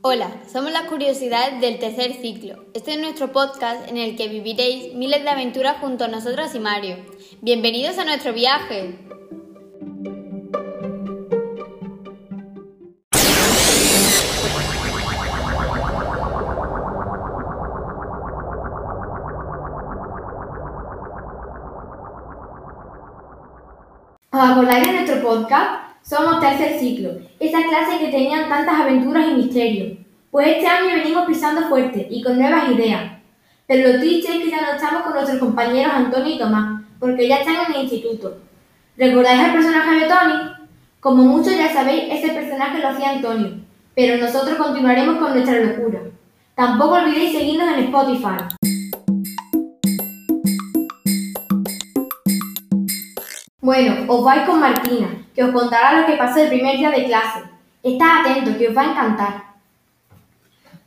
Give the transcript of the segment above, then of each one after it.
Hola, somos las curiosidades del tercer ciclo. Este es nuestro podcast en el que viviréis miles de aventuras junto a nosotros y Mario. Bienvenidos a nuestro viaje. ¿Os acordáis de nuestro podcast? Somos tercer ciclo, esa clase que tenían tantas aventuras y misterios. Pues este año venimos pisando fuerte y con nuevas ideas. Pero lo triste es que ya no estamos con nuestros compañeros Antonio y Tomás, porque ya están en el instituto. ¿Recordáis el personaje de Tony? Como muchos ya sabéis, ese personaje lo hacía Antonio, pero nosotros continuaremos con nuestra locura. Tampoco olvidéis seguirnos en Spotify. Bueno, os vais con Martina, que os contará lo que pasó el primer día de clase. Estad atentos, que os va a encantar.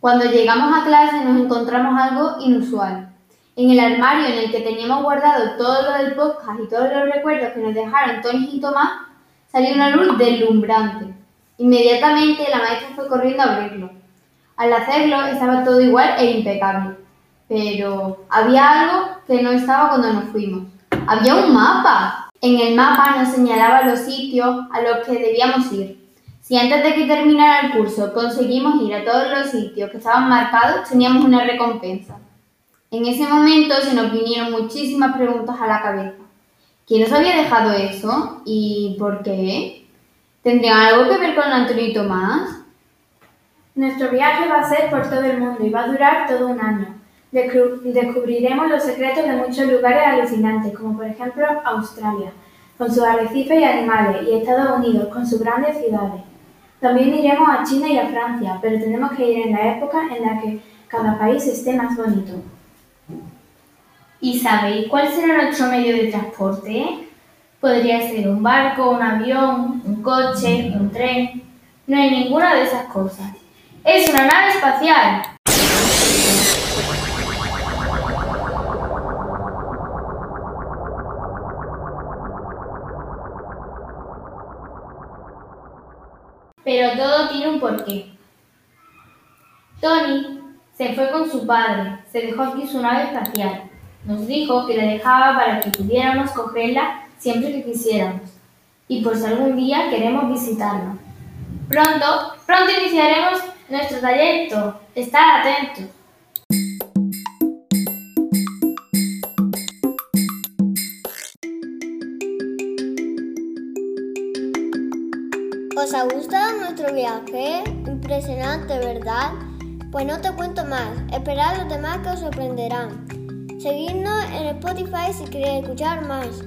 Cuando llegamos a clase nos encontramos algo inusual. En el armario en el que teníamos guardado todo lo del podcast y todos los recuerdos que nos dejaron Tony y Tomás, salió una luz deslumbrante. Inmediatamente la maestra fue corriendo a abrirlo. Al hacerlo estaba todo igual e impecable. Pero había algo que no estaba cuando nos fuimos. Había un mapa. En el mapa nos señalaba los sitios a los que debíamos ir. Si antes de que terminara el curso conseguimos ir a todos los sitios que estaban marcados, teníamos una recompensa. En ese momento se nos vinieron muchísimas preguntas a la cabeza. ¿Quién nos había dejado eso? ¿Y por qué? ¿Tendrían algo que ver con Antonio y Tomás? Nuestro viaje va a ser por todo el mundo y va a durar todo un año. Descubriremos los secretos de muchos lugares alucinantes, como por ejemplo Australia, con sus arrecifes y animales, y Estados Unidos, con sus grandes ciudades. También iremos a China y a Francia, pero tenemos que ir en la época en la que cada país esté más bonito. ¿Y sabéis cuál será nuestro medio de transporte? Podría ser un barco, un avión, un coche, un tren. No hay ninguna de esas cosas. ¡Es una nave espacial! Pero todo tiene un porqué. Tony se fue con su padre, se dejó aquí su nave espacial. Nos dijo que la dejaba para que pudiéramos cogerla siempre que quisiéramos. Y por si algún día queremos visitarlo. Pronto, pronto iniciaremos nuestro trayecto. Estad atentos. ¿Os ha gustado nuestro viaje? Impresionante, ¿verdad? Pues no te cuento más, esperad los demás que os sorprenderán. Seguidnos en Spotify si queréis escuchar más.